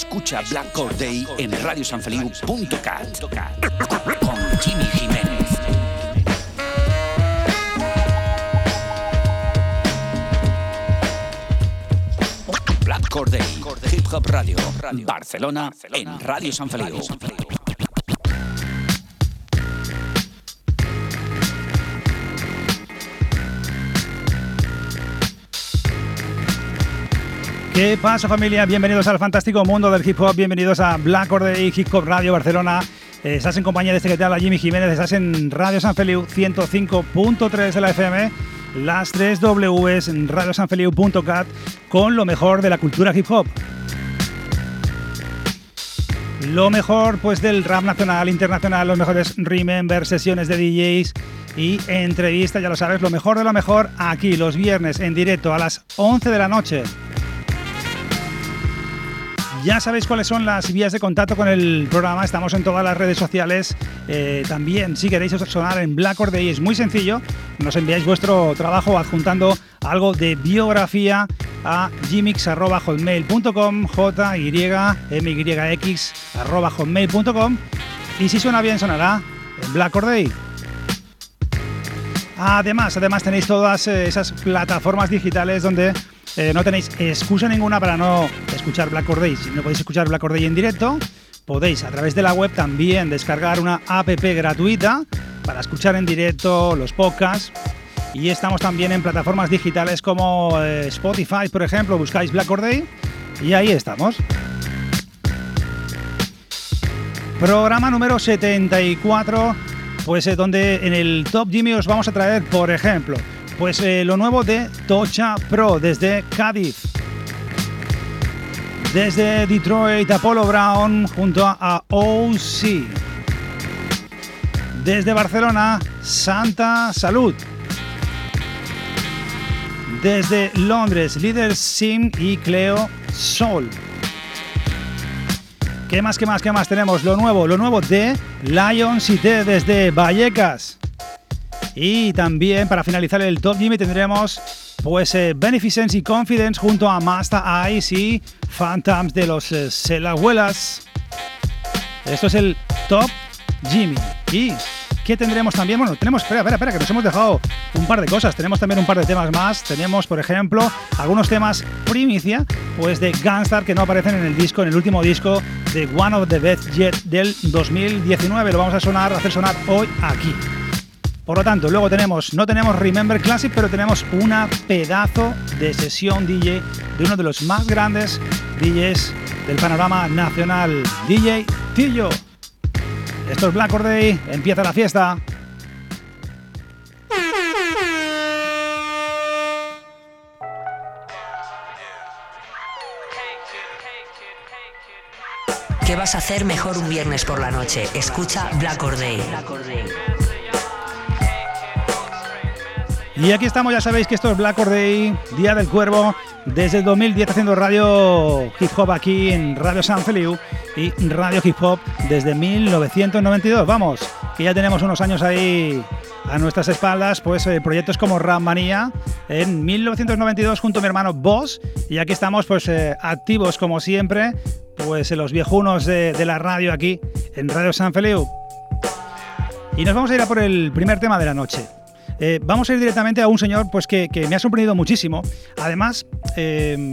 Escucha Black Corday en radiosanfeliu.cat con Jimmy Jiménez. Black Corday, Hip Hop Radio, Barcelona, en Radio San Feliu. ¿Qué pasa familia? Bienvenidos al fantástico mundo del hip hop, bienvenidos a Black Order Hip Hop Radio Barcelona. Eh, estás en compañía de este que te habla Jimmy Jiménez, estás en Radio San Feliu 105.3 de la FM, las 3 Ws en radiosanfeliu.cat con lo mejor de la cultura hip hop. Lo mejor pues del rap nacional, internacional, los mejores remember, sesiones de DJs y entrevistas, ya lo sabes, lo mejor de lo mejor aquí los viernes en directo a las 11 de la noche. Ya sabéis cuáles son las vías de contacto con el programa, estamos en todas las redes sociales. Eh, también, si queréis sonar en Black Or Day, es muy sencillo. Nos enviáis vuestro trabajo adjuntando algo de biografía a gmix.hotmail.com, j y hotmail.com y si suena bien sonará en Black Or Day. Además, además tenéis todas eh, esas plataformas digitales donde eh, no tenéis excusa ninguna para no escuchar Black Day. Si no podéis escuchar Black Day en directo, podéis a través de la web también descargar una app gratuita para escuchar en directo los podcasts. Y estamos también en plataformas digitales como eh, Spotify, por ejemplo, buscáis Black Day y ahí estamos. Programa número 74, pues eh, donde en el Top Jimmy os vamos a traer, por ejemplo, pues eh, lo nuevo de Tocha Pro desde Cádiz. Desde Detroit, Apollo Brown junto a OC. Desde Barcelona, Santa Salud. Desde Londres, Leader Sim y Cleo Sol. ¿Qué más, qué más, qué más tenemos? Lo nuevo, lo nuevo de Lion Cité desde Vallecas. Y también para finalizar el Top Jimmy tendremos pues eh, Beneficence y Confidence junto a Master Eyes y Phantoms de los eh. Esto es el Top Jimmy. ¿Y qué tendremos también? Bueno, tenemos, espera, espera, espera, que nos hemos dejado un par de cosas. Tenemos también un par de temas más. Tenemos, por ejemplo, algunos temas primicia, pues de Gunstar que no aparecen en el disco, en el último disco de One of the Best Jet del 2019. Lo vamos a sonar, a hacer sonar hoy aquí. Por lo tanto, luego tenemos, no tenemos Remember Classic, pero tenemos una pedazo de sesión DJ de uno de los más grandes DJs del panorama nacional, DJ Tillo. Esto es Black Day, empieza la fiesta. ¿Qué vas a hacer mejor un viernes por la noche? Escucha Black Day. Y aquí estamos, ya sabéis que esto es Black Day, Día del Cuervo, desde el 2010 haciendo radio hip hop aquí en Radio San Feliu y radio hip hop desde 1992. Vamos, que ya tenemos unos años ahí a nuestras espaldas, pues eh, proyectos como Ram Manía en 1992 junto a mi hermano Boss y aquí estamos pues eh, activos como siempre, pues en los viejunos de, de la radio aquí en Radio San Feliu. Y nos vamos a ir a por el primer tema de la noche. Eh, vamos a ir directamente a un señor pues, que, me ha sorprendido muchísimo. Además, em,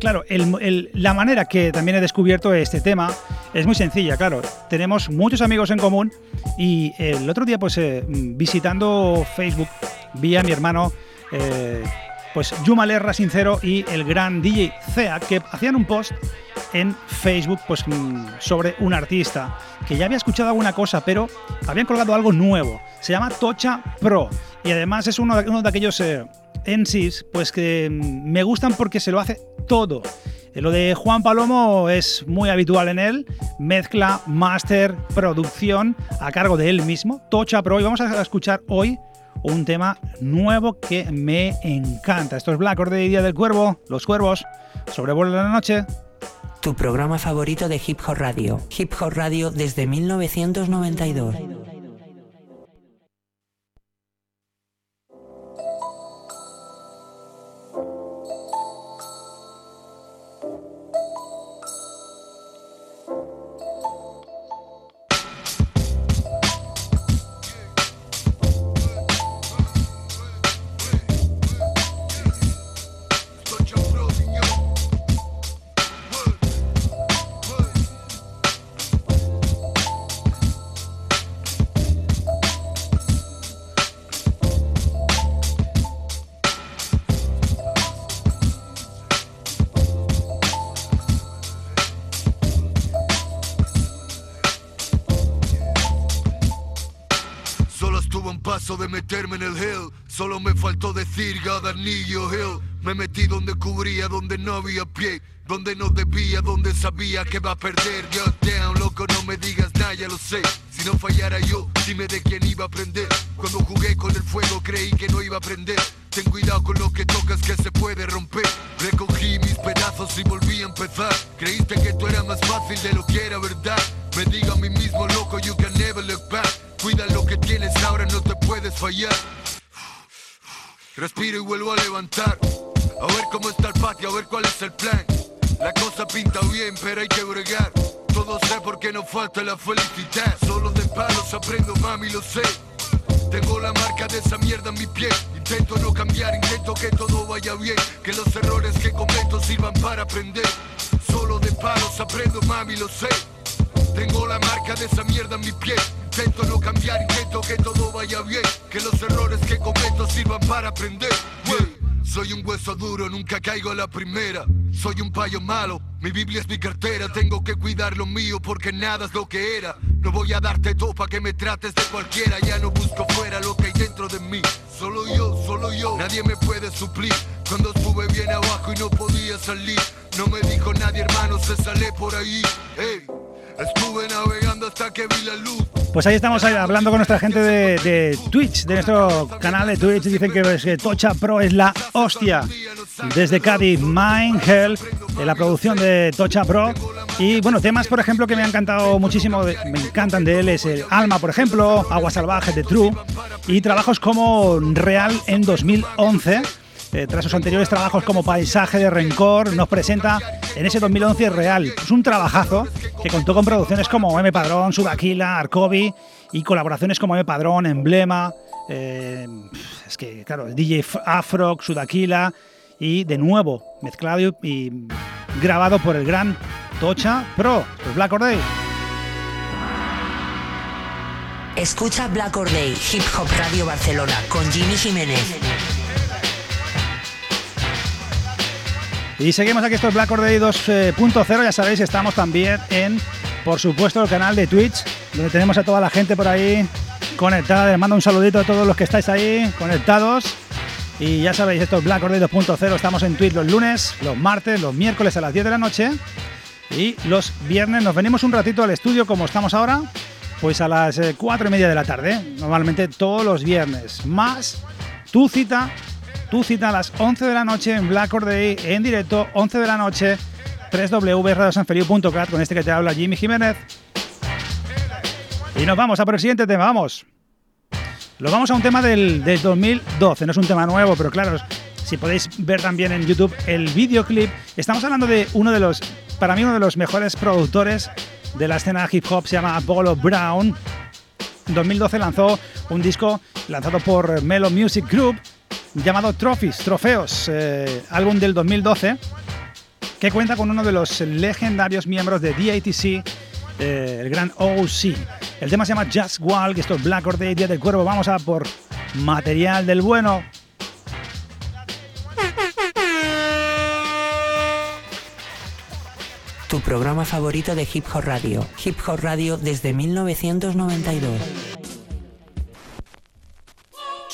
claro, la manera que también he descubierto este tema es muy sencilla, claro. Tenemos muchos amigos en común y el otro día, pues eh, visitando Facebook, vi a mi hermano. Eh, pues Yuma Lerra Sincero y el gran DJ Cea, que hacían un post en Facebook pues, mm, sobre un artista que ya había escuchado alguna cosa, pero habían colgado algo nuevo. Se llama Tocha Pro y además es uno de, aquellos eh, pues que me gustan porque se lo hace todo. Lo de Juan Palomo es muy habitual en él, mezcla, máster, producción a cargo de él mismo, Tocha Pro, y vamos a escuchar hoy un tema nuevo que me encanta. Esto es Black de Día del Cuervo, Los Cuervos, sobrevuelan la noche. Tu programa favorito de Hip Hop Radio. Hip Hop Radio desde 1992. Decir Gadanillo Hill. Me metí donde cubría, donde no había pie. Donde no debía, donde sabía que va a perder. Yo down, loco, no me digas nada, ya lo sé. Si no fallara yo, dime de quién iba a aprender. Cuando jugué con el fuego creí que no iba a aprender. Ten cuidado con lo que tocas que se puede romper. Recogí mis pedazos y volví a empezar. Creíste que tú era más fácil de lo que era verdad. Me digo a mí mismo, loco, you can never look back. Cuida lo que tienes ahora, no te puedes fallar. Respiro y vuelvo a levantar. A ver cómo está el patio, a ver cuál es el plan. La cosa pinta bien, pero hay que bregar. Todo sé porque no falta la felicidad. Solo de palos aprendo, mami, lo sé. Tengo la marca de esa mierda en mi pie. Intento no cambiar, intento que todo vaya bien. Que los errores que cometo sirvan para aprender. Solo de palos aprendo, mami, lo sé. Tengo la marca de esa mierda en mi pie. Intento no cambiar, intento que todo vaya bien. Que los errores que cometo sirvan para aprender. Soy un hueso duro, nunca caigo a la primera. Soy un payo malo, mi Biblia es mi cartera. Tengo que cuidar lo mío porque nada es lo que era. No voy a darte todo para que me trates de cualquiera. Ya no busco fuera lo que hay dentro de mí. Solo yo, solo yo, nadie me puede suplir. Cuando estuve bien abajo y no podía salir. No me dijo nadie, hermano, se sale por ahí. Estuve navegando hasta que vi la luz. Pues ahí estamos hablando con nuestra gente de, Twitch, de nuestro canal de Twitch. Dicen que, Tocha Pro es la hostia. Desde Cádiz, Mind Hell, en la producción de Tocha Pro. Y bueno, temas, por ejemplo, que me han encantado muchísimo, me encantan de él, es el Alma, por ejemplo, Agua Salvaje de True. Y trabajos como Real en 2011 eh, tras sus anteriores trabajos como Paisaje de Rencor, nos presenta en ese 2011 Real. Es un trabajazo que contó con producciones como M. Padrón, Sudaquila, Arcobi y colaboraciones como M. Padrón, Emblema, eh, es que, claro, DJ Afro, Sudaquila y de nuevo mezclado y, grabado por el gran Tocha Pro, el Black Or Escucha Black Or Day, Hip Hop Radio Barcelona, con Jimmy Jiménez. Y seguimos aquí, esto es Black Day 2.0, ya sabéis, estamos también en, por supuesto, el canal de Twitch, donde tenemos a toda la gente por ahí conectada. Les mando un saludito a todos los que estáis ahí conectados. Y ya sabéis, esto es Black Day 2.0, estamos en Twitch los lunes, los martes, los miércoles a las 10 de la noche. Y los viernes nos venimos un ratito al estudio como estamos ahora, pues a las 4 eh, y media de la tarde, normalmente todos los viernes. Más tu cita tu cita a las 11 de la noche en Black Or Day, en directo, 11 de la noche, www.radiosanfeliu.cat, con este que te habla Jimmy Jiménez. Y nos vamos a por el siguiente tema, vamos. Lo vamos a un tema del, 2012, no es un tema nuevo, pero claro, si podéis ver también en YouTube el videoclip, estamos hablando de uno de los, para mí uno de los mejores productores de la escena hip hop, se llama Apollo Brown. En 2012 lanzó un disco lanzado por Melo Music Group llamado Trophies, Trofeos, eh, álbum del 2012, que cuenta con uno de los legendarios miembros de DATC, eh, el gran OC. El tema se llama Just Walk, esto es Black Or Day, Día del Cuervo. Vamos a por material del bueno. Tu programa favorito de Hip Hop Radio. Hip Hop Radio desde 1992.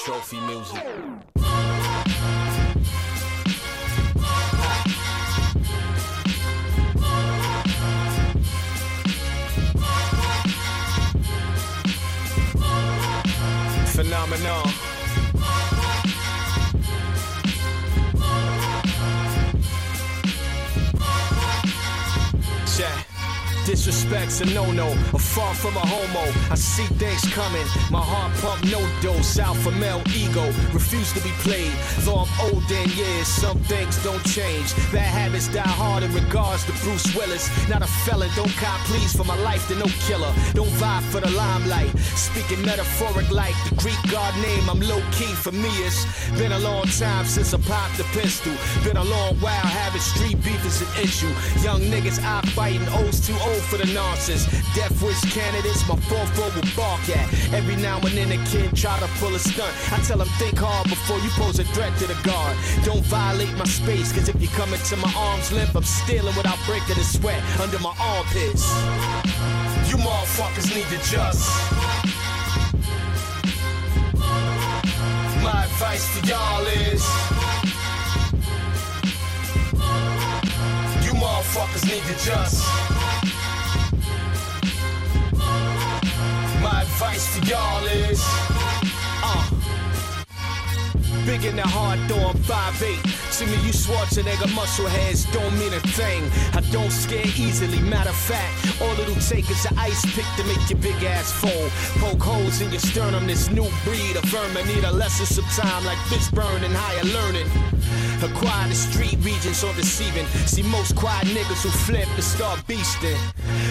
Trophy Music. Disrespect's a no-no, a far from a homo. I see things coming, my heart pump no dose. Alpha male ego, refuse to be played. Though I'm old in years, some things don't change. Bad habits die hard in regards to Bruce Willis. Not a felon, don't cop please for my life to no killer. Don't vibe for the limelight. Speaking metaphoric like the Greek god name, I'm low key for me. It's been a long time since I popped the pistol. Been a long while having street beef is an issue. Young niggas out fighting O's too old for the nonsense. Death wish candidates, my four will bark at. Every now and then a kid try to pull a stunt. I tell them think hard before you pose a threat to the guard. Don't violate my space, cause if you come into my arm's limp, I'm stealing without breaking a sweat under my armpits. You motherfuckers need to just. My advice to y'all is. You motherfuckers need to just. To y'all is, uh, big in the heart, though five eight. 5'8. To me, you Schwarzenegger muscle heads don't mean a thing. I don't scare easily. Matter of fact, all it'll take is an ice pick to make your big ass fall. Poke holes in your sternum. This new breed of vermin need a lesson some time, like fish burn and higher learning. The street regions on deceiving. See most quiet niggas who flip and start beasting.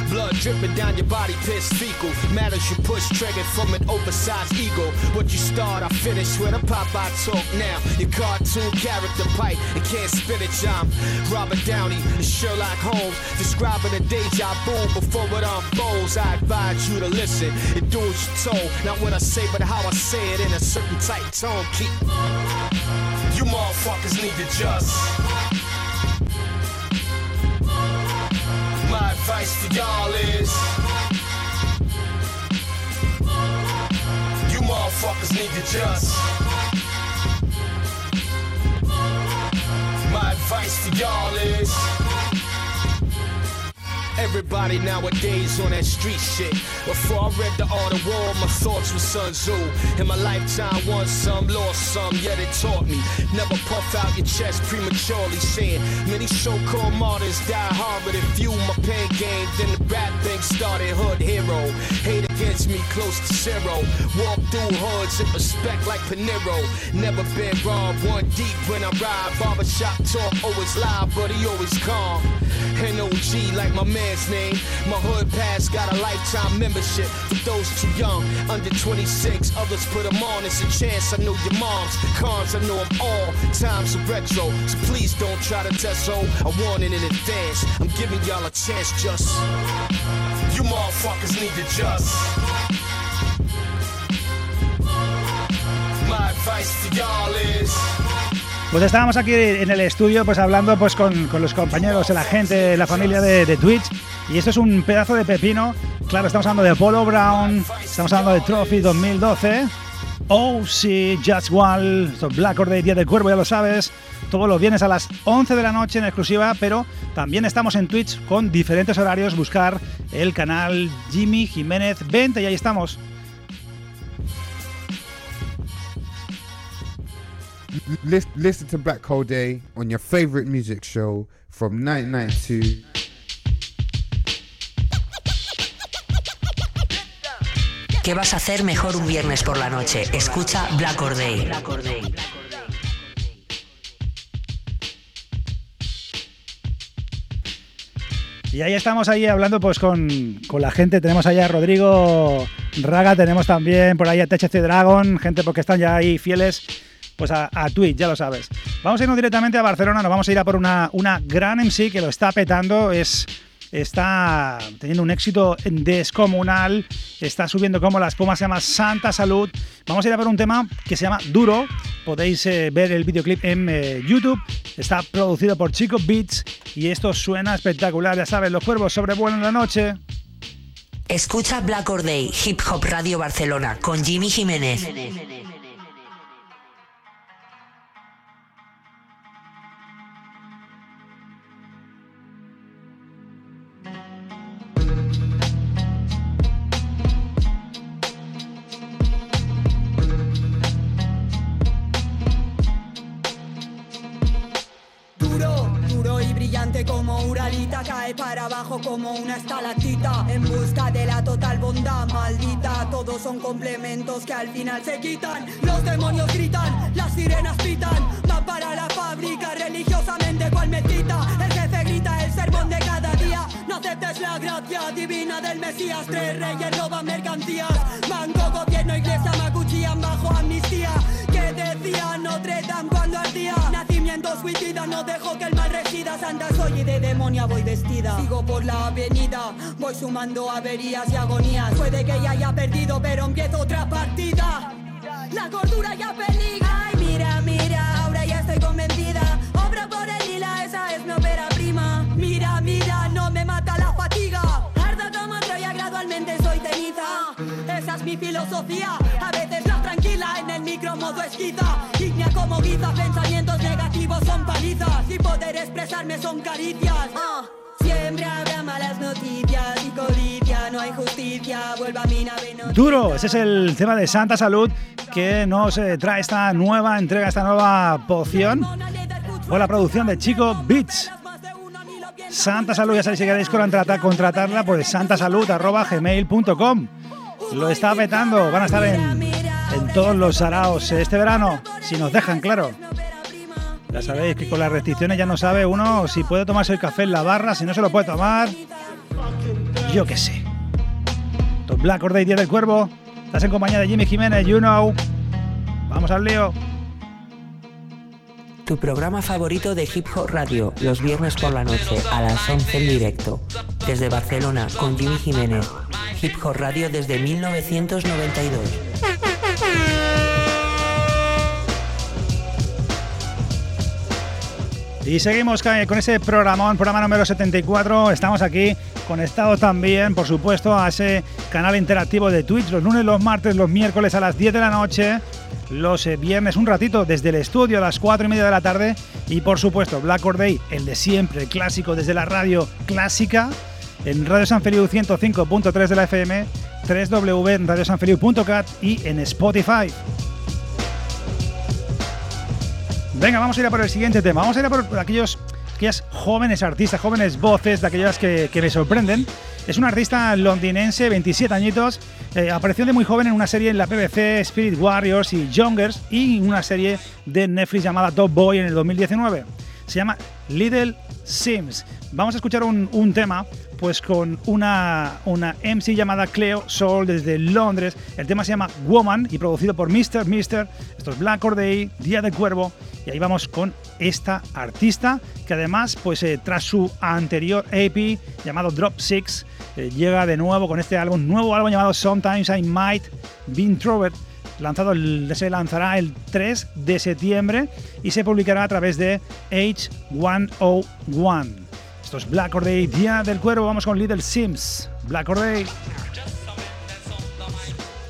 Blood dripping down your body, piss fecal. Matters you push, triggered from an oversized ego. What you start, I finish with a Popeye talk now. Your cartoon character pipe and can't spit it, I'm Robert Downey and Sherlock Holmes. Describing a deja vu before it unfolds. I advise you to listen and do what you're told. Not what I say, but how I say it in a certain tight tone. Keep. You motherfuckers need to just. My advice to y'all is. You motherfuckers need to just. My advice to y'all is. Everybody nowadays on that street shit. Before I read the Art of War, my thoughts were Sun Tzu. In my lifetime, won some, lost some, yet it taught me. Never puff out your chest prematurely, saying many so-called martyrs die hard, but if you my pain game, then the rap thing started. Hood hero, hate against me close to zero. Walk through hoods and respect like Panero. Never been robbed, one deep when I ride. Barbershop talk always live, but he always calm. NOG like my man name. My hood pass got a lifetime membership for those too young, under 26. Others put them on. It's a chance. I know your mom's cons. I know them all. Times are retro, so please don't try to test so. I want it in advance. I'm giving y'all a chance. Just you motherfuckers need to just. My advice to y'all is. Pues estábamos aquí en el estudio pues hablando pues con, con los compañeros, la gente, la familia de, Twitch y esto es un pedazo de pepino. Claro, estamos hablando de Polo Brown, estamos hablando de Trophy 2012. Oh, sí, Just Wall, Black Or Día del Cuervo, ya lo sabes. Todos los viernes a las 11 de la noche en exclusiva, pero también estamos en Twitch con diferentes horarios. Buscar el canal Jimmy Jiménez 20 y ahí estamos. Listen to Black Hole Day on your favorite music show from 1992. ¿Qué vas a hacer mejor un viernes por la noche? Escucha Black Or Day. Y ahí estamos ahí hablando pues con, con, la gente. Tenemos allá a Rodrigo Raga, tenemos también por ahí a THC Dragon, gente porque están ya ahí fieles pues a, Twitch, ya lo sabes. Vamos a irnos directamente a Barcelona, nos vamos a ir a por una, una gran MC que lo está petando, es está teniendo un éxito descomunal, está subiendo como la espuma, se llama Santa Salud. Vamos a ir a por un tema que se llama Duro, podéis eh, ver el videoclip en eh, YouTube, está producido por Chico Beats y esto suena espectacular, ya sabes, los cuervos sobrevuelan la noche. Escucha Black Or Day, Hip Hop Radio Barcelona, con Jimmy Jiménez. Son complementos que al final se quitan. Los demonios gritan, las sirenas pitan, van para la fábrica religiosamente cual mezquita. El jefe grita el sermón de cada día. No aceptes la gracia divina del Mesías. Tres reyes roban mercancías. Banco, gobierno, iglesia, macuchillan bajo amnistía. Que decía Notre Dame cuando ardía. No dejo que el mal resida. Santa soy y de demonia voy vestida. Sigo por la avenida, voy sumando averías y agonías. Puede que ya haya perdido, pero empiezo otra partida. La cordura ya peligra. Ay, mira, mira, ahora ya estoy convencida. Obra por el lila, esa es mi ópera prima. Mira, mira, no me mata la fatiga. Ardo como Troya, gradualmente soy ceniza. Esa es mi filosofía. A veces la tranquila en el micro modo esquiza. Ignia como guiza, pensamientos negativos son palizas. Y poder expresarme son caricias. Siempre habrá malas noticias y codicia, no hay justicia, vuelva a mi nave no Duro, ese es el tema de Santa Salud que nos eh, trae esta nueva entrega, esta nueva poción con la producción de Chico Beats. Santa Salud, ya sabéis si queréis contratar, contratarla, pues santasalud.gmail.com Lo está petando, van a estar en, en todos los saraos este verano, si nos dejan, claro. Ya sabéis que con las restricciones ya no sabe uno si puede tomarse el café en la barra, si no se lo puede tomar. Yo qué sé. Top Black Or Day, Día del Cuervo. Estás en compañía de Jimmy Jiménez, you know. Vamos al lío. Tu programa favorito de Hip Hop Radio, los viernes por la noche a las 11 en directo. Desde Barcelona con Jimmy Jiménez. Hip Hop Radio desde 1992. Y seguimos con ese programón, programa número 74. Estamos aquí conectados también, por supuesto, a ese canal interactivo de Twitch los lunes, los martes, los miércoles a las 10 de la noche, los eh, viernes un ratito desde el estudio a las 4 y media de la tarde y por supuesto Black Or Day, el de siempre, el clásico desde la radio clásica en Radio San Feliu 105.3 de la FM, www.radiosanfeliu.cat y en Spotify. Venga, vamos a ir a por el siguiente tema. Vamos a ir a por aquellos, aquellas jóvenes artistas, jóvenes voces, de aquellas que, que me sorprenden. Es un artista londinense, 27 añitos. Eh, apareció de muy joven en una serie en la BBC, Spirit Warriors y Youngers, y una serie de Netflix llamada Top Boy en el 2019. Se llama Little Sims. Vamos a escuchar un, un tema pues con una, una MC llamada Cleo Soul desde Londres. El tema se llama Woman y producido por Mr. Mister. Esto es Black Or Day, Día del Cuervo. Y ahí vamos con esta artista que además, pues eh, tras su anterior EP llamado Drop Six, eh, llega de nuevo con este álbum, nuevo álbum llamado Sometimes I Might Be Introvert. Lanzado el, se lanzará el 3 de septiembre y se publicará a través de H101. Esto es Black Or Day, Día del Cuervo. Vamos con Little Sims. Black Or Day.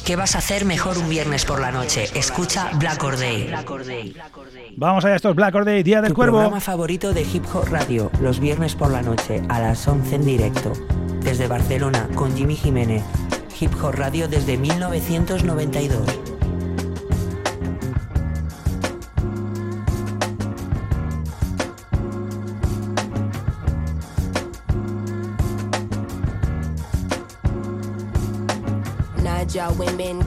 ¿Qué vas a hacer mejor un viernes por la noche? Escucha Black Or Day. Vamos allá, esto es Black Or Day, Día del Tu Cuervo. programa favorito de Hip Hop Radio, los viernes por la noche a las 11 en directo. Desde Barcelona con Jimmy Jiménez. Hip Hop Radio desde 1992. Women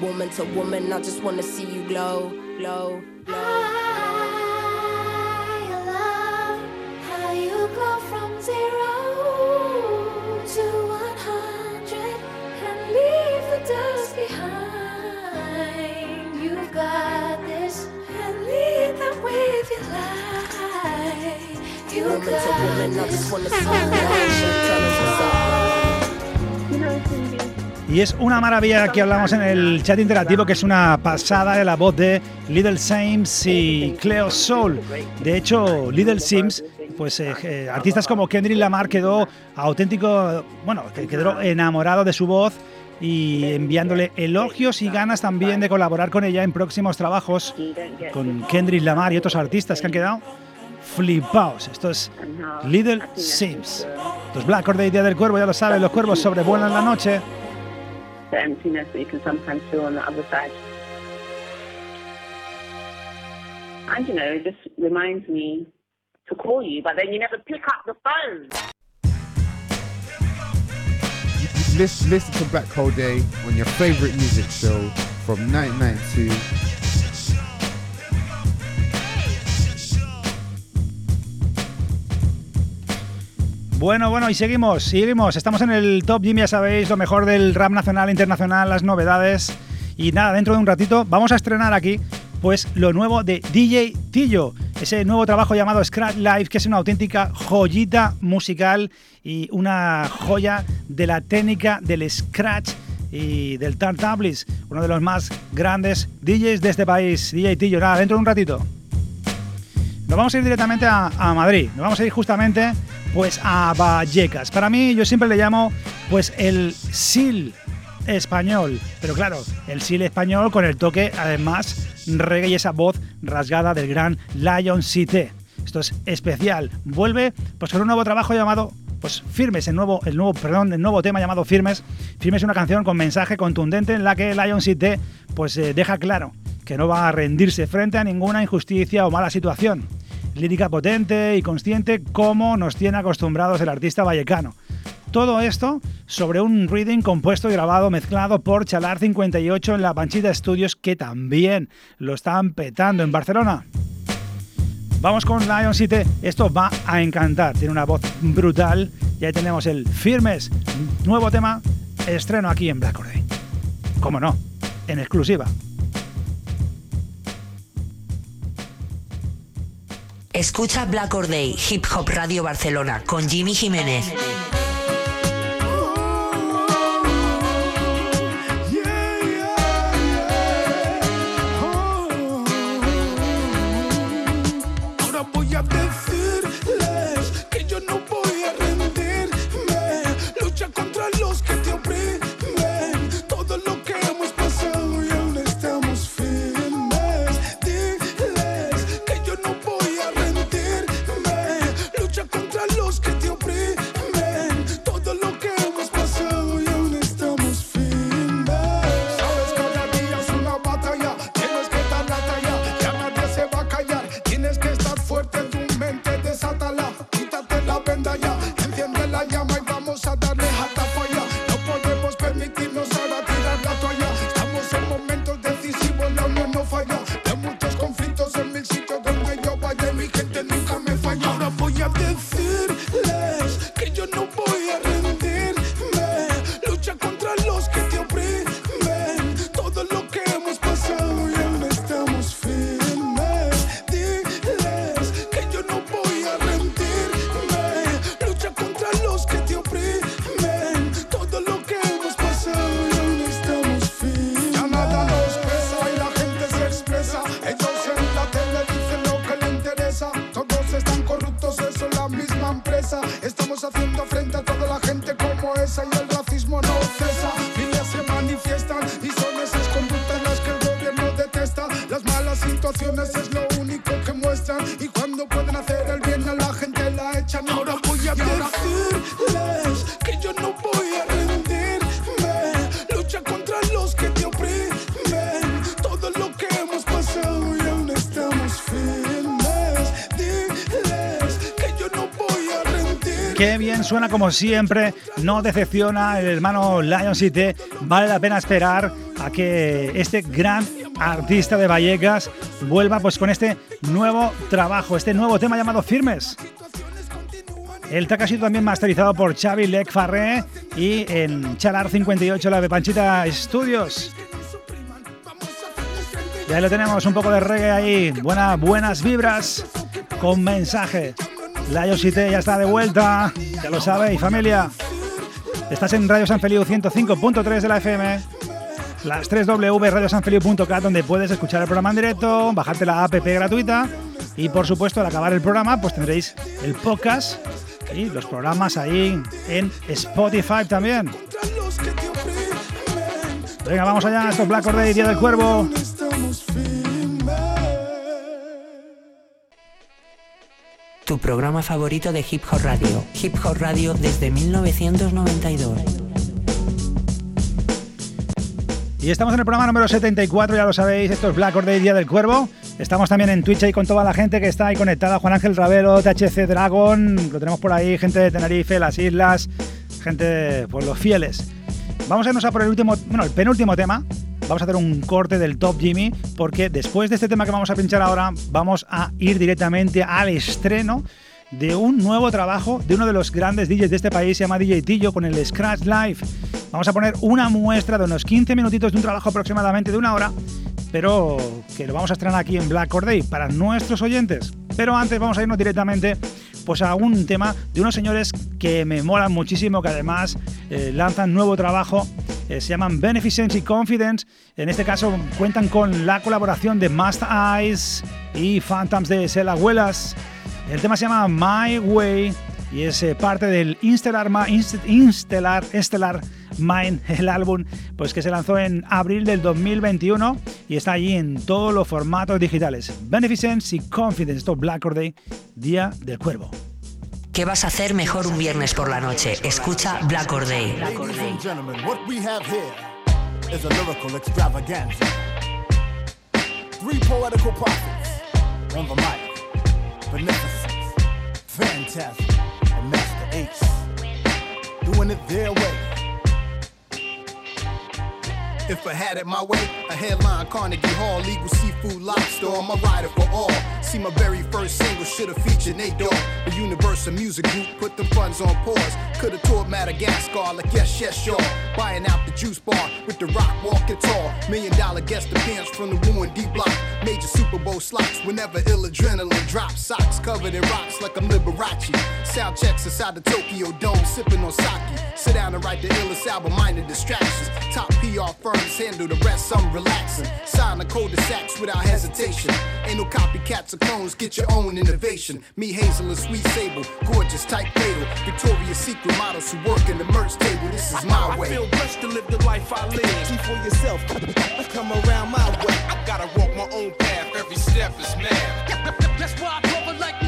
Woman to woman, I just wanna see you glow, glow, glow. I love how you go from zero to one hundred and leave the dust behind. You've got this and lead them with your light. You Woman to woman, I just wanna see you glow. Tell us what's up. Y es una maravilla que hablamos en el chat interactivo, que es una pasada de la voz de Little Sims y Cleo Soul. De hecho, Little Sims, pues eh, eh, artistas como Kendrick Lamar quedó auténtico, bueno, que quedó enamorado de su voz y enviándole elogios y ganas también de colaborar con ella en próximos trabajos con Kendrick Lamar y otros artistas que han quedado flipaos. Esto es Little Sims. Los Black Day Día del Cuervo, ya lo saben, los cuervos sobrevuelan la noche. The emptiness that you can sometimes feel on the other side. And you know, it just reminds me to call you, but then you never pick up the phone. Listen, listen to Black Hole Day on your favorite music show from 1992. Bueno, bueno, y seguimos, seguimos. Estamos en el Top Gym, ya sabéis, lo mejor del rap nacional, internacional, las novedades. Y nada, dentro de un ratito vamos a estrenar aquí pues lo nuevo de DJ Tillo, ese nuevo trabajo llamado Scratch Live, que es una auténtica joyita musical y una joya de la técnica del scratch y del turntables, uno de los más grandes DJs de este país, DJ Tillo. Nada, dentro de un ratito. Nos vamos a ir directamente a, a Madrid, nos vamos a ir justamente pues a Vallecas. Para mí yo siempre le llamo pues el SIL español, pero claro, el SIL español con el toque además reggae y esa voz rasgada del gran Lion City. Esto es especial. Vuelve pues con un nuevo trabajo llamado pues Firmes, el nuevo, el nuevo, perdón, el nuevo tema llamado Firmes. Firmes es una canción con mensaje contundente en la que Lion City pues eh, deja claro que no va a rendirse frente a ninguna injusticia o mala situación. Lírica potente y consciente como nos tiene acostumbrados el artista vallecano. Todo esto sobre un reading compuesto y grabado mezclado por Chalar 58 en la Panchita Studios que también lo están petando en Barcelona. Vamos con Lion City, esto va a encantar, tiene una voz brutal y ahí tenemos el Firmes, nuevo tema, estreno aquí en Black Day. ¿Cómo no? En exclusiva. Escucha Black Or Day, Hip Hop Radio Barcelona, con Jimmy Jiménez. Suena como siempre, no decepciona el hermano Lion City. Vale la pena esperar a que este gran artista de Vallecas vuelva pues con este nuevo trabajo, este nuevo tema llamado Firmes. El track ha sido también masterizado por Xavi Lec Farré y en Chalar 58, la de Panchita Studios. Y ahí lo tenemos, un poco de reggae ahí, Buena, buenas vibras con mensaje. Lion City ya está de vuelta, ya lo sabéis, familia. Estás en Radio San Feliu 105.3 de la FM, las 3 W radiosanfeliu.cat donde puedes escuchar el programa en directo, bajarte la app gratuita y por supuesto al acabar el programa pues tendréis el podcast y los programas ahí en Spotify también. Venga, vamos allá, esto es Black Day, Día del Cuervo. Tu programa favorito de Hip Hop Radio. Hip Hop Radio desde 1992. Y estamos en el programa número 74, ya lo sabéis, esto es Black Day, Día del Cuervo. Estamos también en Twitch ahí con toda la gente que está ahí conectada, Juan Ángel Ravelo, THC Dragon, lo tenemos por ahí, gente de Tenerife, las islas, gente, pues los fieles. Vamos a irnos a por el último, bueno, el penúltimo tema. Vamos a hacer un corte del Top Jimmy, porque después de este tema que vamos a pinchar ahora, vamos a ir directamente al estreno de un nuevo trabajo de uno de los grandes DJs de este país, se llama DJ Tillo, con el Scratch Live. Vamos a poner una muestra de unos 15 minutitos de un trabajo aproximadamente de una hora, pero que lo vamos a estrenar aquí en Black Day para nuestros oyentes. Pero antes vamos a irnos directamente pues a un tema de unos señores que me molan muchísimo, que además eh, lanzan nuevo trabajo, eh, se llaman Beneficence y Confidence. En este caso cuentan con la colaboración de Must Eyes y Phantoms de Sel Abuelas. El tema se llama My Way y es eh, parte del Instellar, Instellar, Stellar Mind, el álbum pues que se lanzó en abril del 2021 y está allí en todos los formatos digitales. Beneficence y Confidence, esto es Black Or Day, Día del Cuervo. ¿Qué vas a hacer mejor un viernes por la noche? Escucha Black Or Day. Three poetical prophets on the mic. Beneficence, phantasm, and Master Ace. Doing it their way. If I had it my way, a headline Carnegie Hall, legal seafood lobster I'm a rider for all. See my very first single should have featured Nate Dogg. The Universal Music Group put the funds on pause. Could have toured Madagascar like yes, yes, sure. Buying out the juice bar with the rock walking tall. Million dollar guest appearance from the ruined D block. Major Super Bowl slots whenever ill adrenaline drops. Socks covered in rocks like I'm Liberace. Sound checks inside the Tokyo Dome, sipping on sake. Sit down and write the illest album, minor distractions. Top PR firms handle the rest, I'm relaxing. Sign the cul-de-sacs without hesitation. Ain't no copycats or clones, get your own innovation. Me, Hazel, and Sweet Sable, gorgeous, tight fatal. Victoria's Secret models who work in the merch table. This is my I way. feel blessed to live the life I live. See for yourself, come around my way. I gotta walk my own path, every step is mad. That's why I brother like me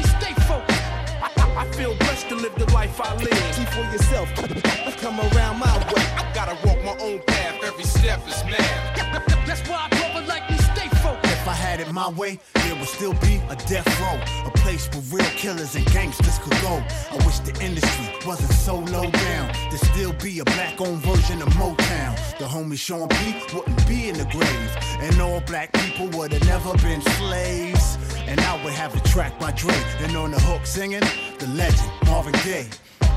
stay focused. I, I, I feel blessed to live the life I live. See for yourself, come around my way. I gotta walk my own path, every step is mad. That's why I brother like me stay focused. If I had it my way, there would still be a death row. A place where real killers and gangsters could go. I wish the industry wasn't so low down. There'd still be a black owned version of Motown. The homie Sean P wouldn't be in the grave. And all black people would have never been slaves. And I would have a track by Dre. And on the hook singing, the legend, Marvin Gaye.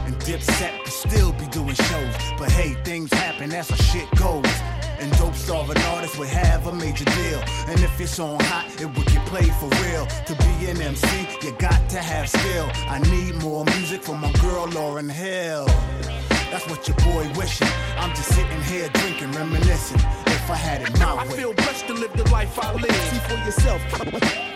And Dipset would still be doing shows. But hey, things happen, that's how shit goes. And dope starving artists would have a major deal. And if it's on hot, it would get played for real. To be an MC, you got to have skill. I need more music from my girl Lauren Hill. That's what your boy wishing. I'm just sitting here drinking, reminiscing. If I had it my way. I feel blessed to live the life I live. See for yourself,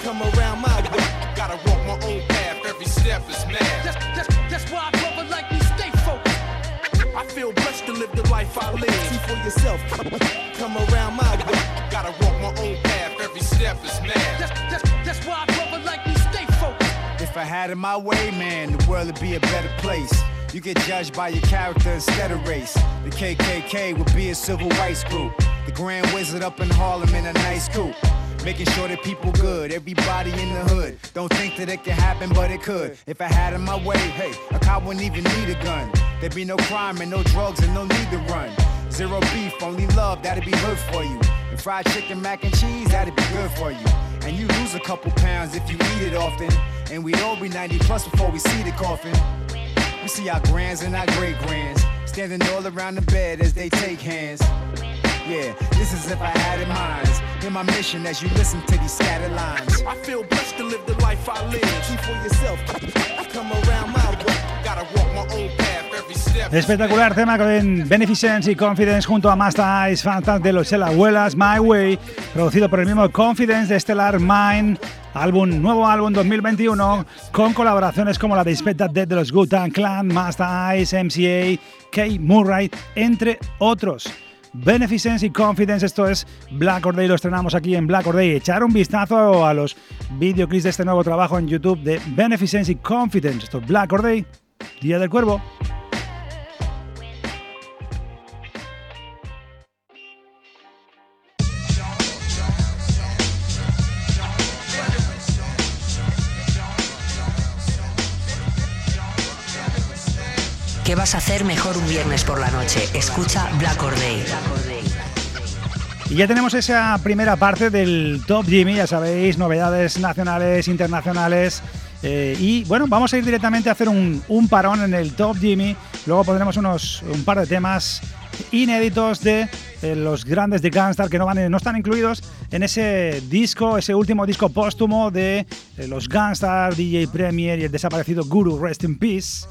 come around my way. Gotta walk my own path, every step is mad. That's, that's, that's why I brother like me stay focused. I feel blessed to live the life I live. See for yourself, come around my way. Gotta walk my own path, every step is mad. That's, that's, that's why I brother like me stay focused. If I had it my way, man, the world would be a better place. You get judged by your character instead of race. The KKK would be a civil rights group. The Grand Wizard up in Harlem in a nice coupe. Making sure that people good, everybody in the hood. Don't think that it can happen, but it could. If I had it my way, hey, a cop wouldn't even need a gun. There'd be no crime and no drugs and no need to run. Zero beef, only love, that'd be good for you. And fried chicken, mac and cheese, that'd be good for you. And you lose a couple pounds if you eat it often. And we'd all be 90 plus before we see the coffin. We see our grands and our great grands standing all around the bed as they take hands. Yeah, this is if I had it mine. Hear my mission as you listen to these scattered lines. I feel blessed to live the life I live. Keep for yourself. I come around my way. Gotta walk my own path. Espectacular tema con Beneficence y Confidence junto a Master Ice, Fantas de los Abuelas, My Way, producido por el mismo Confidence de Stellar Mind, álbum, nuevo álbum 2021, con colaboraciones como la de Spectre Dead de los Gutan Clan, Master Ice, MCA, Kay Murray, entre otros. Beneficence y Confidence, esto es Black Or Day, lo estrenamos aquí en Black Or Day. Echar un vistazo a los videoclips de este nuevo trabajo en YouTube de Beneficence y Confidence. Esto es Black Or Day, Día del Cuervo. ¿Qué vas a hacer mejor un viernes por la noche? Escucha Black Or Day. Y ya tenemos esa primera parte del Top Jimmy, ya sabéis, novedades nacionales, internacionales. eh, y bueno, vamos a ir directamente a hacer un, un parón en el Top Jimmy. Luego pondremos unos, un par de temas inéditos de eh, los grandes de Gunstar que no, van, no están incluidos en ese disco, ese último disco póstumo de eh, los Gunstar, DJ Premier y el desaparecido Guru Rest in Peace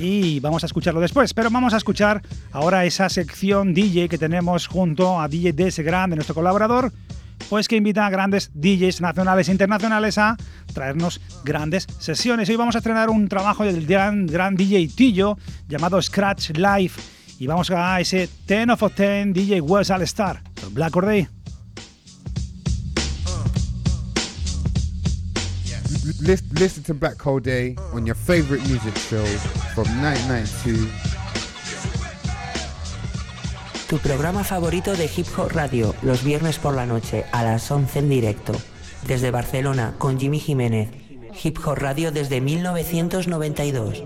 y vamos a escucharlo después. Pero vamos a escuchar ahora esa sección DJ que tenemos junto a DJ DS Grande, nuestro colaborador, pues que invita a grandes DJs nacionales e internacionales a traernos grandes sesiones. Hoy vamos a estrenar un trabajo del gran, gran DJ Tillo llamado Scratch Live y vamos a ese 10 of 10 DJ West All Star, Black Or Listen, listen to Black Hole Day on your favorite music show from 1992. Tu programa favorito de Hip Hop Radio, los viernes por la noche a las 11 en directo. Desde Barcelona con Jimmy Jiménez. Hip Hop Radio desde 1992.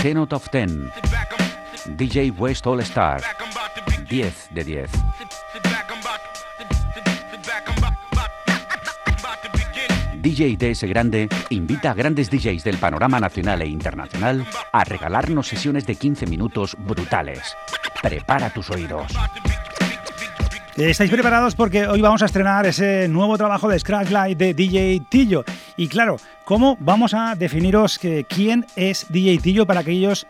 10 out of 10. DJ West All Star. 10 de 10. DJ DS Grande invita a grandes DJs del panorama nacional e internacional a regalarnos sesiones de 15 minutos brutales. Prepara tus oídos. ¿Estáis preparados? Porque hoy vamos a estrenar ese nuevo trabajo de Scratch Light de DJ Tillo. Y claro, ¿cómo vamos a definiros que quién es DJ Tillo para aquellos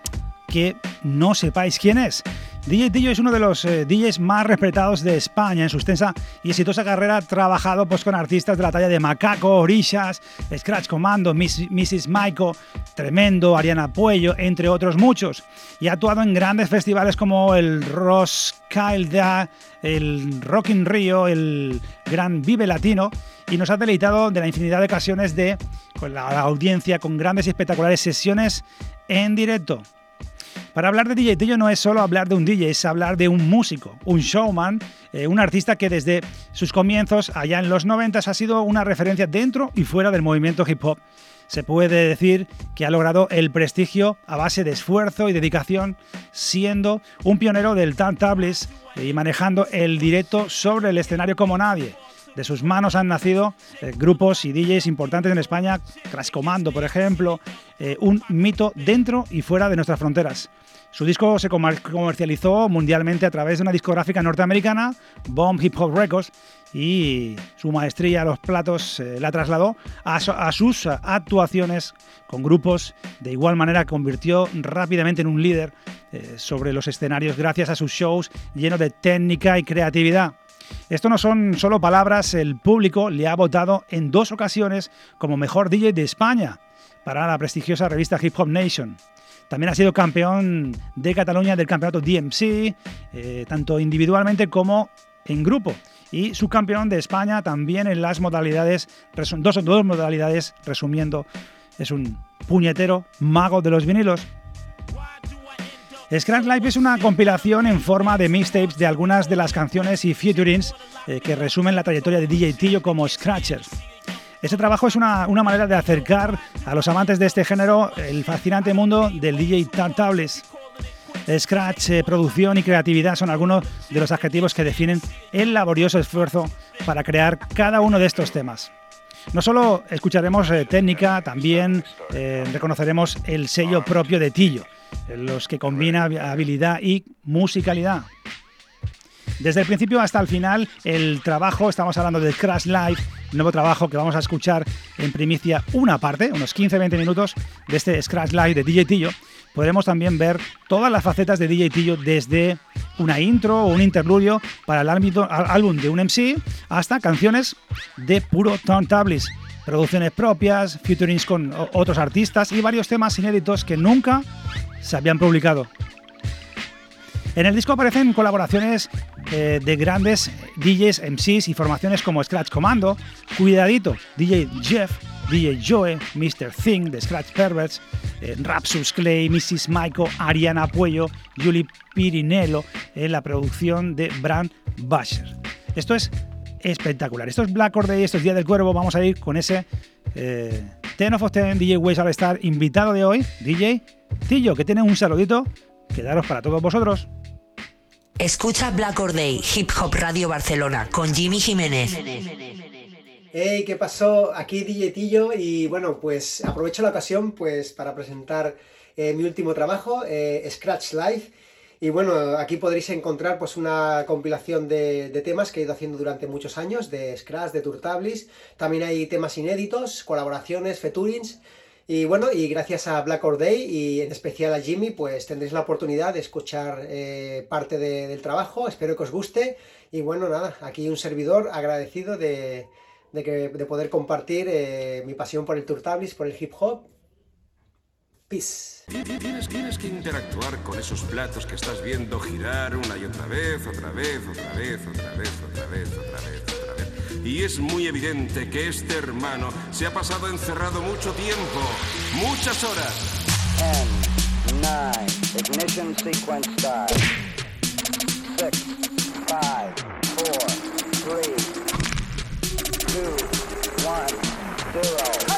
que no sepáis quién es? DJ Tillo es uno de los eh, DJs más respetados de España en su extensa y exitosa carrera. Trabajado pues, con artistas de la talla de Macaco, Orishas, Scratch Commando, Mrs. Maiko, Tremendo, Ariana Puello, entre otros muchos. Y ha actuado en grandes festivales como el Roskilde, el Rock in Rio, el Gran Vive Latino y nos ha deleitado de la infinidad de ocasiones de con la, la audiencia con grandes y espectaculares sesiones en directo. Para hablar de DJ Tillo no es solo hablar de un DJ, es hablar de un músico, un showman, eh, un artista que desde sus comienzos, allá en los 90, ha sido una referencia dentro y fuera del movimiento hip hop. Se puede decir que ha logrado el prestigio a base de esfuerzo y dedicación, siendo un pionero del turntables y manejando el directo sobre el escenario como nadie. De sus manos han nacido eh, grupos y DJs importantes en España, Crash Commando, por ejemplo, eh, un mito dentro y fuera de nuestras fronteras. Su disco se comer- comercializó mundialmente a través de una discográfica norteamericana, Bomb Hip Hop Records, y su maestría a los platos eh, la trasladó a sus actuaciones con grupos. De igual manera, convirtió rápidamente en un líder eh, sobre los escenarios gracias a sus shows llenos de técnica y creatividad. Esto no son solo palabras, el público le ha votado en dos ocasiones como mejor DJ de España para la prestigiosa revista Hip Hop Nation. También ha sido campeón de Cataluña del campeonato DMC, eh, tanto individualmente como en grupo. y subcampeón de España también en las modalidades, dos, dos modalidades, resumiendo, es un puñetero mago de los vinilos. Scratch Live es una compilación en forma de mixtapes de algunas de las canciones y featurings eh, que resumen la trayectoria de DJ Tillo como Scratcher. Este trabajo es una, manera de acercar a los amantes de este género el fascinante mundo del DJ turntables. Scratch, eh, producción y creatividad son algunos de los adjetivos que definen el laborioso esfuerzo para crear cada uno de estos temas. No solo escucharemos eh, técnica, también reconoceremos el sello propio de Tillo los que combina habilidad y musicalidad. Desde el principio hasta el final, el trabajo, estamos hablando de Crash Live, nuevo trabajo que vamos a escuchar en primicia una parte, unos 15-20 minutos de este Scratch Live de DJ Tillo. Podremos también ver todas las facetas de DJ Tillo desde una intro o un interludio para el álbum de un MC hasta canciones de puro turntables, producciones propias, featurings con otros artistas y varios temas inéditos que nunca se habían publicado. En el disco aparecen colaboraciones eh, de grandes DJs, MCs y formaciones como Scratch Commando, Cuidadito, DJ Jeff, DJ Joe, Mr. Thing de Scratch Perverts, eh, Rapsus Clay, Mrs. Michael, Ariana Puello, Julie Pirinello en la producción de Brand Basher. Esto es espectacular. Esto es Black Day, esto es Día del Cuervo. Vamos a ir con ese eh, Ten of Ten DJ Ways al estar invitado de hoy, DJ Tillo, que tiene un saludito que daros para todos vosotros. Escucha Black Or Day, Hip Hop Radio Barcelona, con Jimmy Jiménez. Hey, ¿qué pasó? Aquí DJ Tillo y bueno, pues aprovecho la ocasión pues para presentar eh, mi último trabajo, eh, Scratch Live. Y bueno, aquí podréis encontrar pues una compilación de, temas que he ido haciendo durante muchos años, de Scratch, de Turtablis. También hay temas inéditos, colaboraciones, featurings. Y bueno, y gracias a Black Or Day y en especial a Jimmy, pues tendréis la oportunidad de escuchar eh, parte del trabajo. Espero que os guste. Y bueno, nada, aquí un servidor agradecido de, de, poder compartir eh, mi pasión por el Turtablis, por el hip hop Tienes, tienes que interactuar con esos platos que estás viendo girar una y otra vez, otra vez, otra vez, otra vez, otra vez, otra vez, otra vez. Y es muy evidente que este hermano se ha pasado encerrado mucho tiempo, muchas horas. 10, 9, ignition sequence start. 6, 5, 4, 3, 2, 1, 0.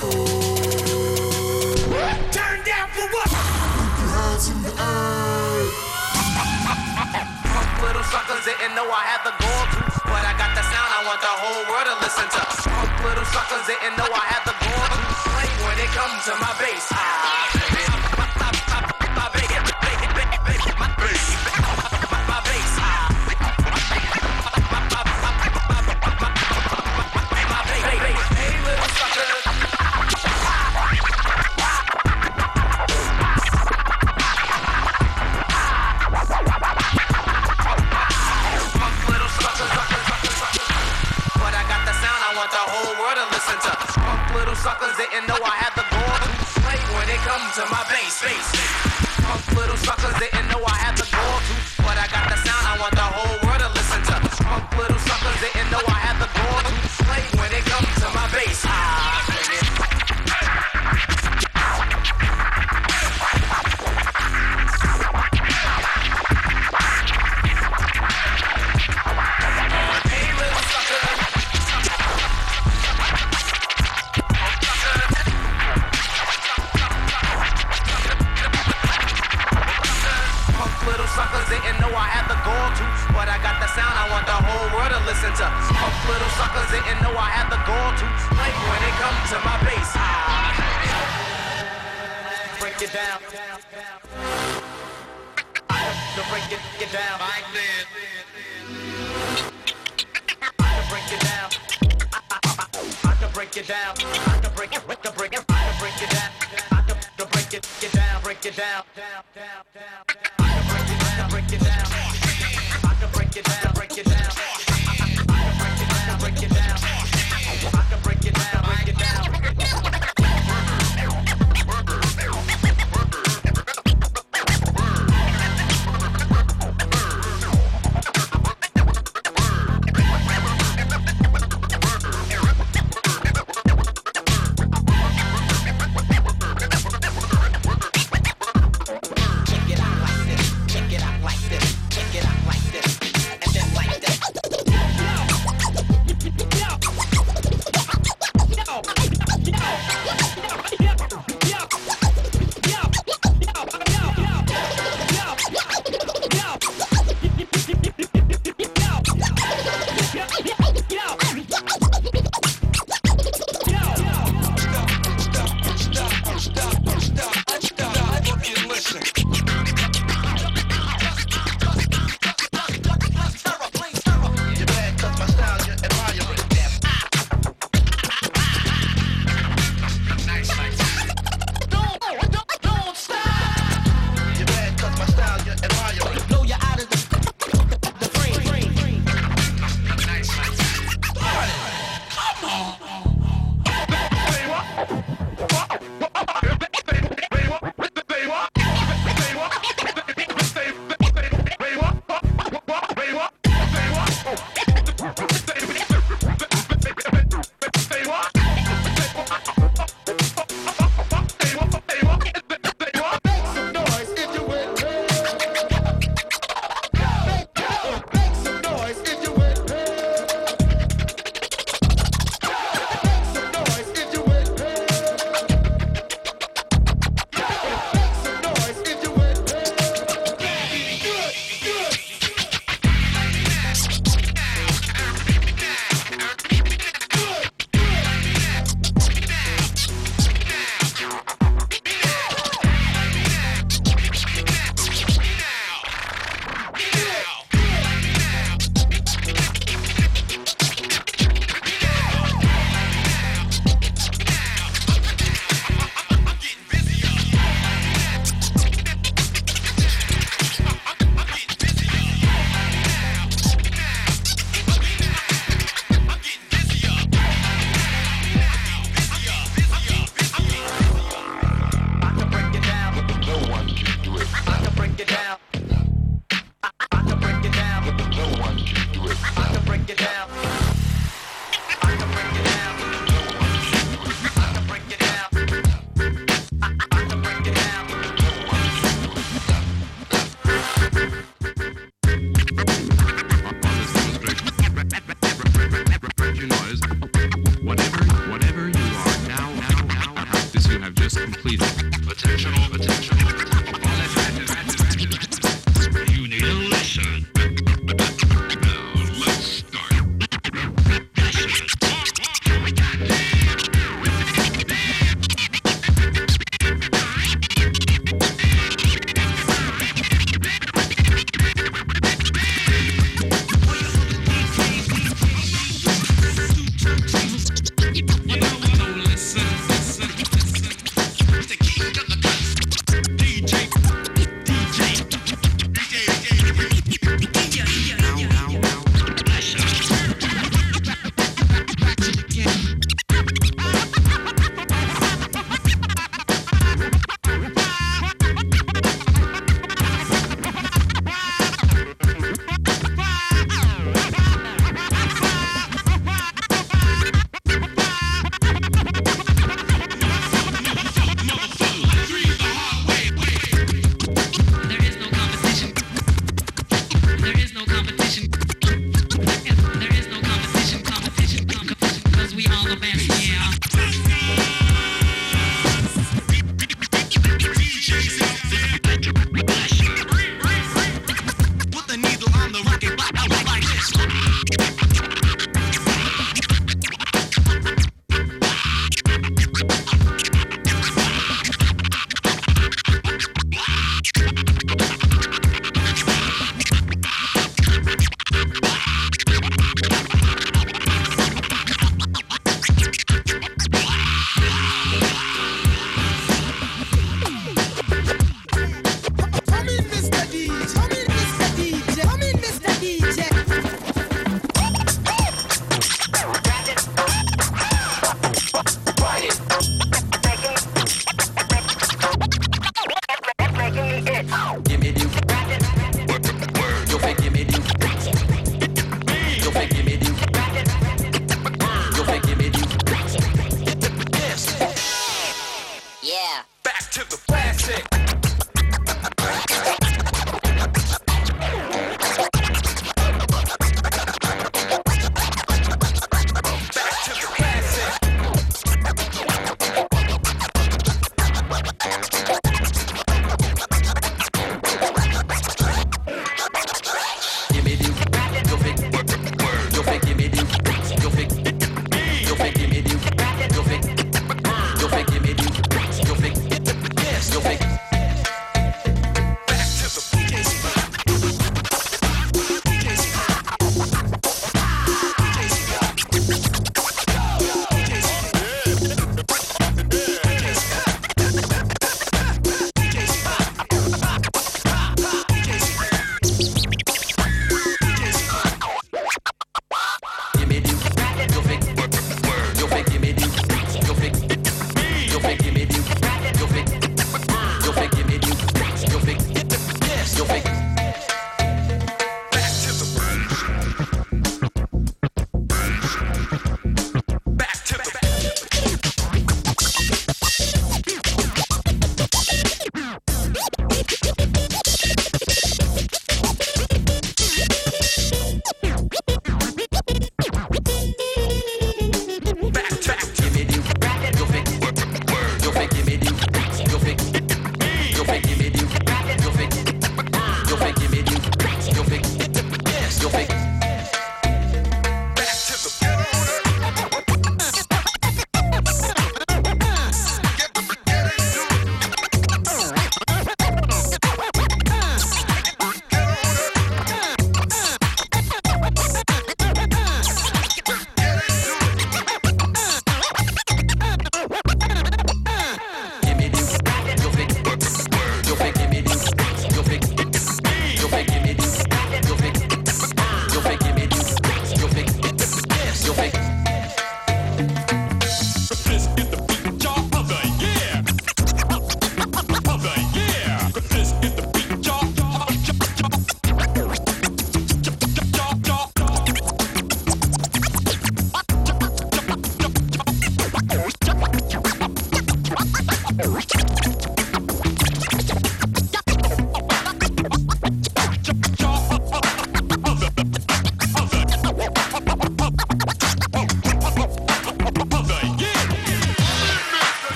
Turn suckers didn't know I had the gold tooth, but I got the sound I want the whole world to listen to. Little suckers didn't know I had the gold tooth. When it comes to my bass, ah. break it, down. I can break it down. I can break it down. I can break it, break it, break it. I can break it down. I can break it, down, break it down. I can break it down, break it down.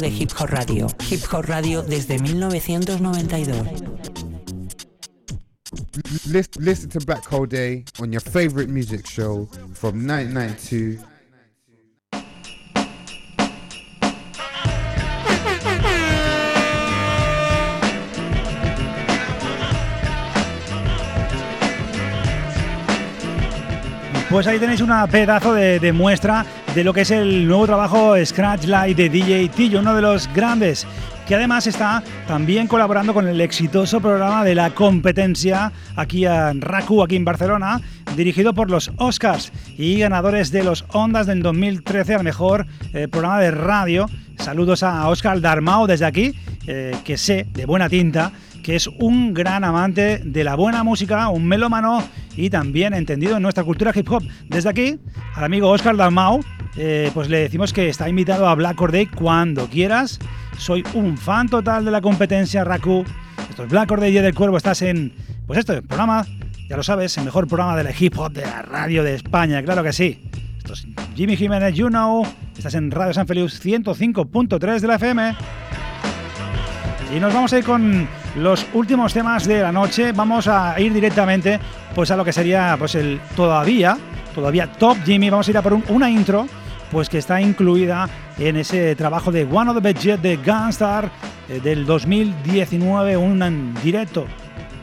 De Hip Hop Radio. Hip Hop Radio desde 1992. Listen, to Black Hole Day on your favorite music show from 1992 Pues ahí tenéis una pedazo de, muestra de lo que es el nuevo trabajo Scratch Light de DJ Tillo, uno de los grandes, que además está también colaborando con el exitoso programa de la competencia aquí en RACU, aquí en Barcelona, dirigido por los Oscars y ganadores de los Ondas del 2013 al mejor eh, programa de radio. Saludos a Oscar Darmao desde aquí, eh, que sé de buena tinta que es un gran amante de la buena música, un melómano y también entendido en nuestra cultura hip hop. Desde aquí, al amigo Oscar Dalmau, eh, pues le decimos que está invitado a Black Or Day cuando quieras. Soy un fan total de la competencia Raku. Esto es Black Or Day y del Cuervo, estás en Pues esto, programa, ya lo sabes, el mejor programa de la hip hop de la radio de España, claro que sí. Esto es Jimmy Jiménez, You Know, estás en Radio San Felius 105.3 de la FM. Y nos vamos a ir con los últimos temas de la noche. Vamos a ir directamente pues a lo que sería pues el todavía, todavía Top Jimmy. Vamos a ir a por un- una intro pues que está incluida en ese trabajo de One of the Best Jet de Gunstar eh, del 2019, un directo.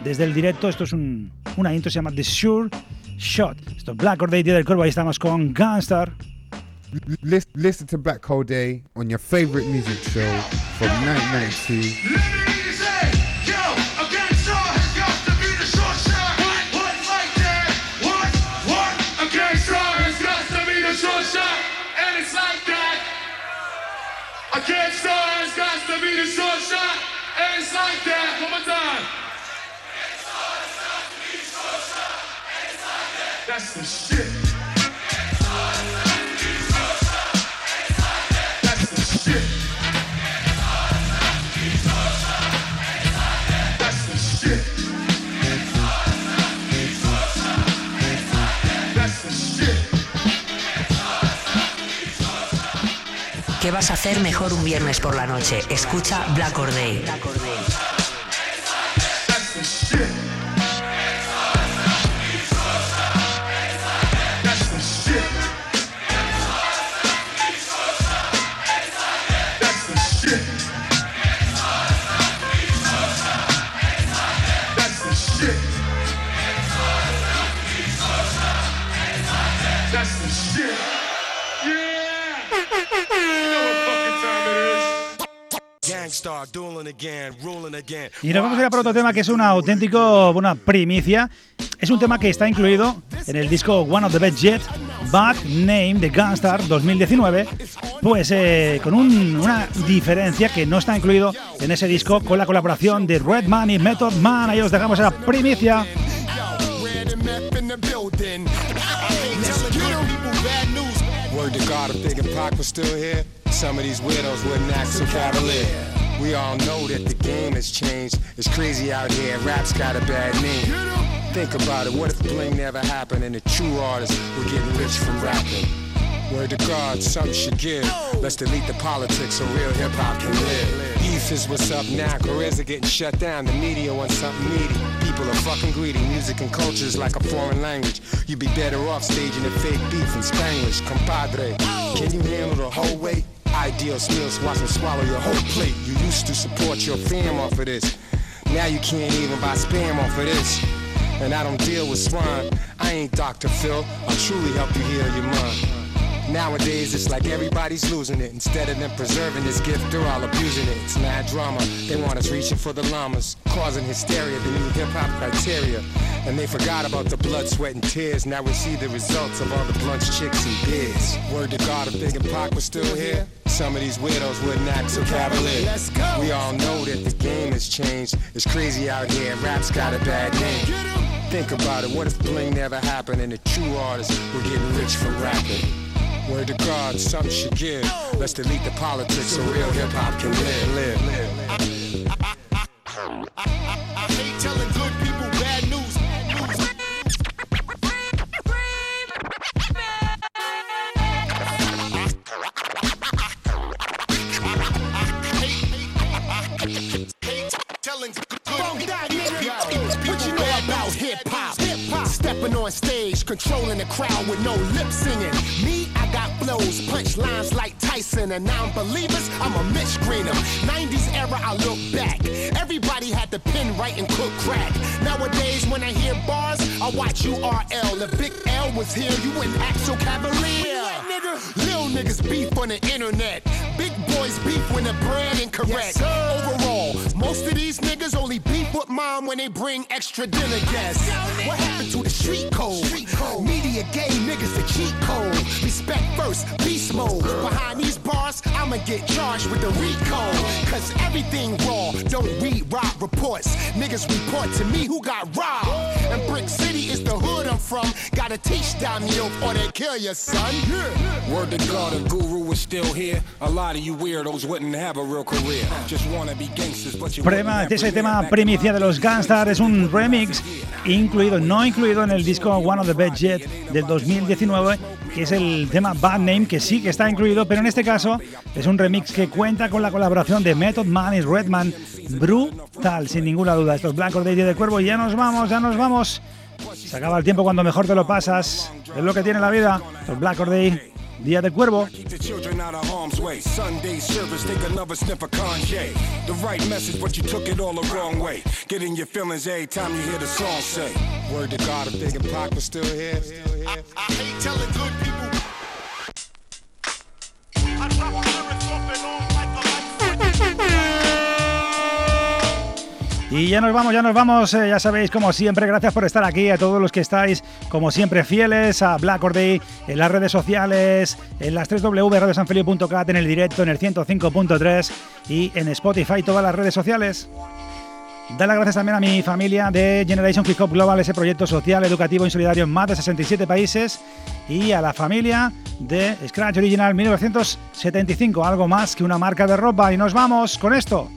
Desde el directo, esto es un- una intro, se llama The Sure Shot. Esto es Black Or Day, del Cuervo, ahí estamos con Gunstar. Listen, listen to Black Hole Day on your favorite music show from 1992. I can't start, it's got to be the short shot, and it's like that. One more time. That's the shit. ¿Qué vas a hacer mejor un viernes por la noche? Escucha Black Or Day. Y nos vamos a ir a por otro tema que es una auténtico, una primicia. Es un tema que está incluido en el disco One of the Best Jet, Bad Name de Gunstar 2019, pues eh, con un- una diferencia que no está incluido en ese disco con la colaboración de Redman y Method Man. Ahí os dejamos primicia. Red people bad news. Word to God, if Big and Pac was still here, some of these widows wouldn't act so cavalier. We all know that the game has changed. It's crazy out here. Rap's got a bad name. Think about it. What if the bling never happened and the true artists were getting rich from rapping? Word to God, something should give. Let's delete the politics so real hip hop can live. Beef is what's up now. Careers are getting shut down. The media wants something meaty. People are fucking greedy. Music and culture is like a foreign language. You'd be better off staging a fake beef in Spanish. Compadre, can you handle the whole weight? Ideal skills, watch them swallow your whole plate. You used to support your fam off of this. Now you can't even buy spam off of this. And I don't deal with swine. I ain't Dr. Phil. I'll truly help you heal your mind. Nowadays, it's like everybody's losing it. Instead of them preserving this gift, they're all abusing it. It's mad drama. They want us reaching for the llamas, causing hysteria, the new hip hop criteria. And they forgot about the blood, sweat, and tears. Now we see the results of all the blunts, chicks, and beers. Word to God, if Big and Pac was still here, some of these widows wouldn't act so cavalier. Let's go. We all know that the game has changed. It's crazy out here. Rap's got a bad name. Think about it. What if bling never happened and the true artists were getting rich from rapping? Word to God, something should give. Let's delete the politics so real hip hop can live. live, live. I hate telling good people controlling the crowd with no lip singing. Me, I got flows, punch lines like Tyson, and non-believers, I'm a Mitch Greener. 90s era, I look back. Everybody had the pen right and cook crack. Nowadays, when I hear bars, I watch URL. If Big L was here, you wouldn't act so cavalier. Little niggas beef on the internet. Big boys beef when the brand incorrect. Overall, most of these niggas only beef with mom when they bring extra dinner guests. What happened to the street code? Media gay niggas the cheat code. Respect first, beast mode. Behind these bars, I'ma get charged with the RICO. Cause everything raw, don't read rob reports. Niggas report to me who got robbed. And Brick City is the hood I'm from. Got a better teach them you or they kill your son. Word to God, a guru is still here. A lot of you weirdos wouldn't have a real career. Just wanna be gangsters, but you Prema, ese tema primicia de los Gunstar es un remix incluido, no incluido en el disco One of the Best Jet del 2019, que es el tema Bad Name, que sí que está incluido, pero en este caso es un remix que cuenta con la colaboración de Method Man y Redman. Brutal, sin ninguna duda. Estos blancos de Día de Cuervo, ya nos vamos, ya nos vamos. Se acaba el tiempo cuando mejor te lo pasas. Es lo que tiene la vida. Los Black Or Day, Día de Cuervo. Keep the children out of harm's way. Sunday service, take another sniff of Kanye. The right message, but you took it all the wrong way. Get in your feelings every time you hear the song say. Word to God, if Big and Pac was still here. I, I hate telling good people. Y ya nos vamos, ya nos vamos. eh, ya sabéis, como siempre, gracias por estar aquí. A todos los que estáis, como siempre, fieles a Black Or Day en las redes sociales, en las 3 www.radiosanfelio.cat, en el directo, en el 105.3 y en Spotify, todas las redes sociales. Dar las gracias también a mi familia de Generation Hip Hop Global, ese proyecto social, educativo y solidario en más de 67 países. Y a la familia de Scratch Original 1975, algo más que una marca de ropa. Y nos vamos con esto.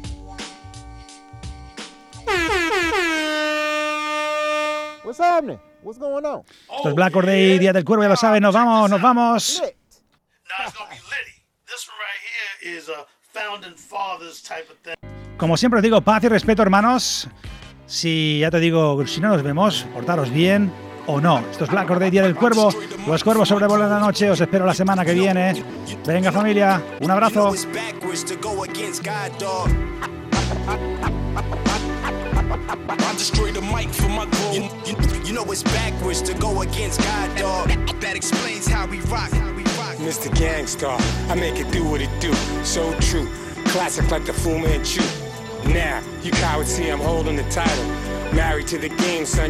What's happening? What's going on? Esto es Black Or Day, Día del Cuervo, ya lo saben. Nos vamos, nos vamos. is a founding fathers type of thing. Como siempre os digo, paz y respeto, hermanos. Si ya te digo, si no nos vemos, portaros bien o no. Esto es Black Or Day, Día del Cuervo. Los cuervos sobrevuelan la noche. Os espero la semana que viene. Venga, familia. Un abrazo. I destroy the mic for my goal. You, you, you know it's backwards to go against God, dog. That explains how we rock. Mr. Gangstar, I make it do what it do. So true. Classic like the Fu Manchu. Now, you cowards see I'm holding the title. Married to the game, son.